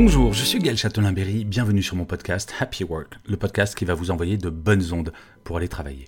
Bonjour, je suis Gaël Châtelain-Berry, bienvenue sur mon podcast Happy Work, le podcast qui va vous envoyer de bonnes ondes pour aller travailler.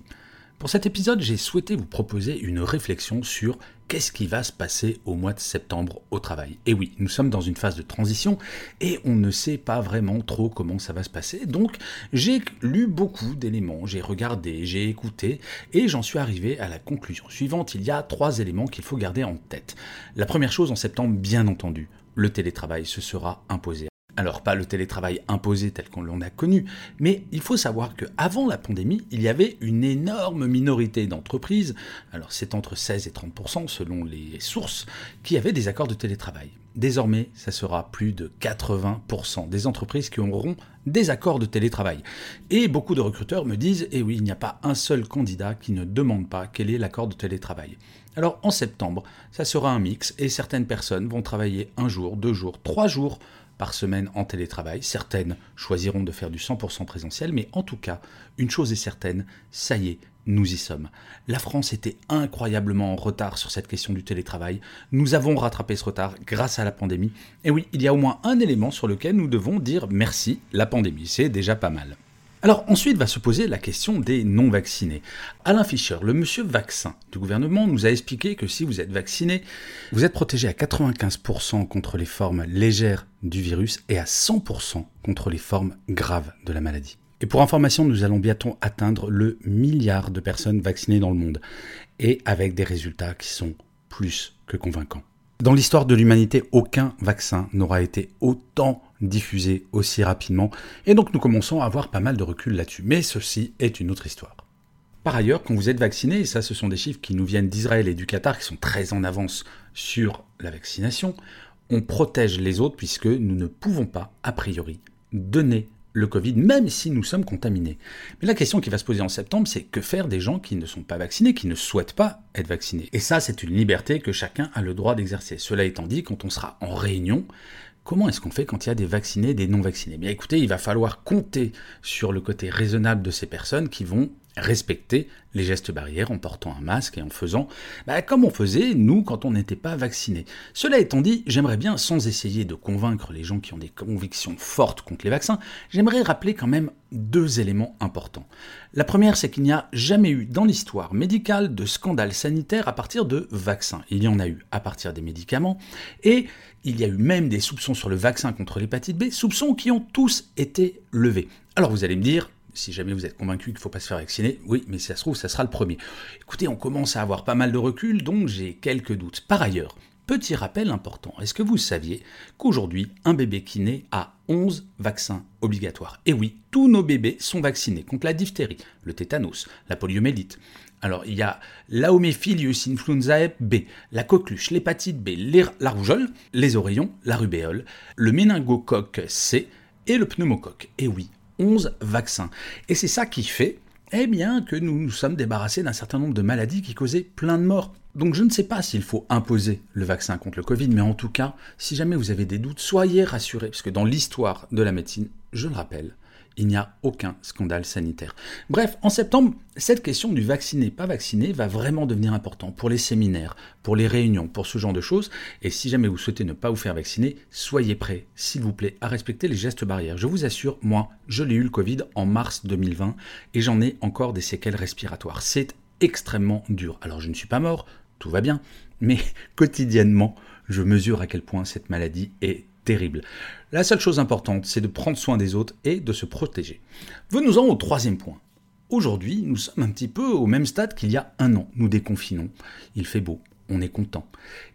Pour cet épisode, j'ai souhaité vous proposer une réflexion sur qu'est-ce qui va se passer au mois de septembre au travail. Et oui, nous sommes dans une phase de transition et on ne sait pas vraiment trop comment ça va se passer. Donc j'ai lu beaucoup d'éléments, j'ai regardé, j'ai écouté et j'en suis arrivé à la conclusion suivante. Il y a trois éléments qu'il faut garder en tête. La première chose en septembre, bien entendu, le télétravail se sera imposé. Alors pas le télétravail imposé tel qu'on l'en a connu, mais il faut savoir qu'avant la pandémie, il y avait une énorme minorité d'entreprises, alors c'est entre 16 et 30% selon les sources, qui avaient des accords de télétravail. Désormais, ça sera plus de 80% des entreprises qui auront des accords de télétravail. Et beaucoup de recruteurs me disent, eh oui, il n'y a pas un seul candidat qui ne demande pas quel est l'accord de télétravail. Alors en septembre, ça sera un mix et certaines personnes vont travailler un jour, deux jours, trois jours par semaine en télétravail. Certaines choisiront de faire du 100% présentiel, mais en tout cas, une chose est certaine, ça y est, nous y sommes. La France était incroyablement en retard sur cette question du télétravail. Nous avons rattrapé ce retard grâce à la pandémie. Et oui, il y a au moins un élément sur lequel nous devons dire merci, la pandémie. C'est déjà pas mal. Alors ensuite va se poser la question des non-vaccinés. Alain Fischer, le monsieur vaccin du gouvernement, nous a expliqué que si vous êtes vacciné, vous êtes protégé à 95% contre les formes légères du virus et à 100% contre les formes graves de la maladie. Et pour information, nous allons bientôt atteindre le milliard de personnes vaccinées dans le monde, et avec des résultats qui sont plus que convaincants. Dans l'histoire de l'humanité, aucun vaccin n'aura été autant diffusé aussi rapidement, et donc nous commençons à avoir pas mal de recul là-dessus. Mais ceci est une autre histoire. Par ailleurs, quand vous êtes vacciné, et ça ce sont des chiffres qui nous viennent d'Israël et du Qatar, qui sont très en avance sur la vaccination, on protège les autres puisque nous ne pouvons pas, a priori, donner le Covid, même si nous sommes contaminés. Mais la question qui va se poser en septembre, c'est que faire des gens qui ne sont pas vaccinés, qui ne souhaitent pas être vaccinés? Et ça, c'est une liberté que chacun a le droit d'exercer. Cela étant dit, quand on sera en réunion, Comment est-ce qu'on fait quand il y a des vaccinés et des non vaccinés Bien écoutez, il va falloir compter sur le côté raisonnable de ces personnes qui vont respecter les gestes barrières en portant un masque et en faisant bah, comme on faisait nous quand on n'était pas vacciné. Cela étant dit, j'aimerais bien, sans essayer de convaincre les gens qui ont des convictions fortes contre les vaccins, j'aimerais rappeler quand même deux éléments importants. La première, c'est qu'il n'y a jamais eu dans l'histoire médicale de scandale sanitaire à partir de vaccins. Il y en a eu à partir des médicaments et il y a eu même des soupçons sur le vaccin contre l'hépatite B, soupçons qui ont tous été levés. Alors vous allez me dire, si jamais vous êtes convaincu qu'il ne faut pas se faire vacciner, oui, mais si ça se trouve, ça sera le premier. Écoutez, on commence à avoir pas mal de recul, donc j'ai quelques doutes. Par ailleurs, petit rappel important, est-ce que vous saviez qu'aujourd'hui, un bébé qui naît a 11 vaccins obligatoires? Et oui, tous nos bébés sont vaccinés contre la diphtérie, le tétanos, la poliomyélite. Alors, il y a l'Aomephilius influenzae B, la coqueluche, l'hépatite B, la rougeole, les oreillons, la rubéole, le méningocoque C et le pneumocoque. Et oui, 11 vaccins. Et c'est ça qui fait eh bien, que nous nous sommes débarrassés d'un certain nombre de maladies qui causaient plein de morts. Donc je ne sais pas s'il faut imposer le vaccin contre le Covid, mais en tout cas, si jamais vous avez des doutes, soyez rassurés, parce que dans l'histoire de la médecine, je le rappelle, il n'y a aucun scandale sanitaire. Bref, en septembre, cette question du vacciné, pas vacciné va vraiment devenir important pour les séminaires, pour les réunions, pour ce genre de choses. Et si jamais vous souhaitez ne pas vous faire vacciner, soyez prêts, s'il vous plaît, à respecter les gestes barrières. Je vous assure, moi, je l'ai eu le Covid en mars 2020 et j'en ai encore des séquelles respiratoires. C'est extrêmement dur. Alors je ne suis pas mort, tout va bien, mais quotidiennement, je mesure à quel point cette maladie est terrible. La seule chose importante, c'est de prendre soin des autres et de se protéger. Venons-en au troisième point. Aujourd'hui, nous sommes un petit peu au même stade qu'il y a un an. Nous déconfinons, il fait beau, on est content.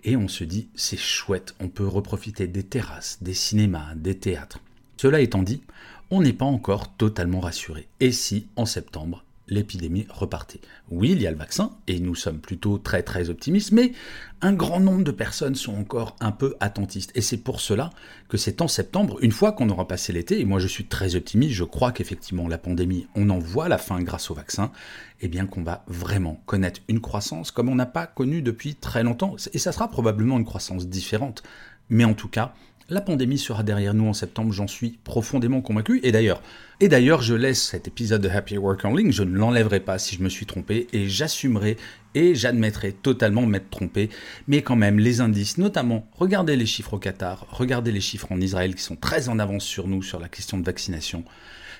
Et on se dit, c'est chouette, on peut reprofiter des terrasses, des cinémas, des théâtres. Cela étant dit, on n'est pas encore totalement rassuré. Et si, en septembre, l'épidémie repartait. Oui, il y a le vaccin, et nous sommes plutôt très très optimistes, mais un grand nombre de personnes sont encore un peu attentistes. Et c'est pour cela que c'est en septembre, une fois qu'on aura passé l'été, et moi je suis très optimiste, je crois qu'effectivement la pandémie, on en voit la fin grâce au vaccin, et eh bien qu'on va vraiment connaître une croissance comme on n'a pas connu depuis très longtemps. Et ça sera probablement une croissance différente. Mais en tout cas, la pandémie sera derrière nous en septembre, j'en suis profondément convaincu. Et d'ailleurs, et d'ailleurs, je laisse cet épisode de Happy Work en ligne, je ne l'enlèverai pas si je me suis trompé et j'assumerai et j'admettrai totalement m'être trompé. Mais quand même, les indices, notamment, regardez les chiffres au Qatar, regardez les chiffres en Israël qui sont très en avance sur nous sur la question de vaccination,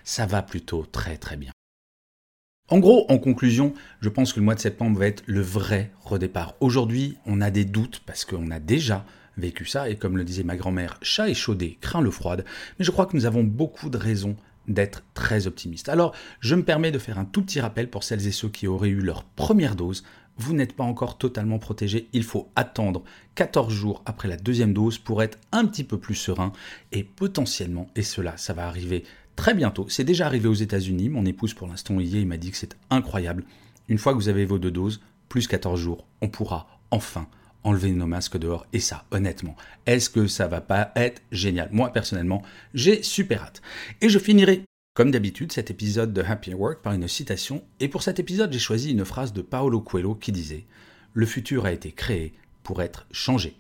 ça va plutôt très très bien. En gros, en conclusion, je pense que le mois de septembre va être le vrai redépart. Aujourd'hui, on a des doutes parce qu'on a déjà vécu ça, et comme le disait ma grand-mère, chat échaudé craint le froid, mais je crois que nous avons beaucoup de raisons d'être très optimistes. Alors, je me permets de faire un tout petit rappel pour celles et ceux qui auraient eu leur première dose. Vous n'êtes pas encore totalement protégé, il faut attendre 14 jours après la deuxième dose pour être un petit peu plus serein et potentiellement, et cela, ça va arriver très bientôt, c'est déjà arrivé aux États-Unis, mon épouse pour l'instant y est, il m'a dit que c'est incroyable. Une fois que vous avez vos deux doses, plus 14 jours, on pourra enfin enlever nos masques dehors. Et ça, honnêtement, est-ce que ça va pas être génial? Moi, personnellement, j'ai super hâte. Et je finirai, comme d'habitude, cet épisode de Happy Work par une citation. Et pour cet épisode, j'ai choisi une phrase de Paolo Coelho qui disait Le futur a été créé pour être changé.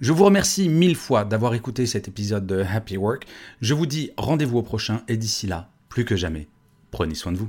Je vous remercie mille fois d'avoir écouté cet épisode de Happy Work. Je vous dis rendez-vous au prochain et d'ici là, plus que jamais, prenez soin de vous.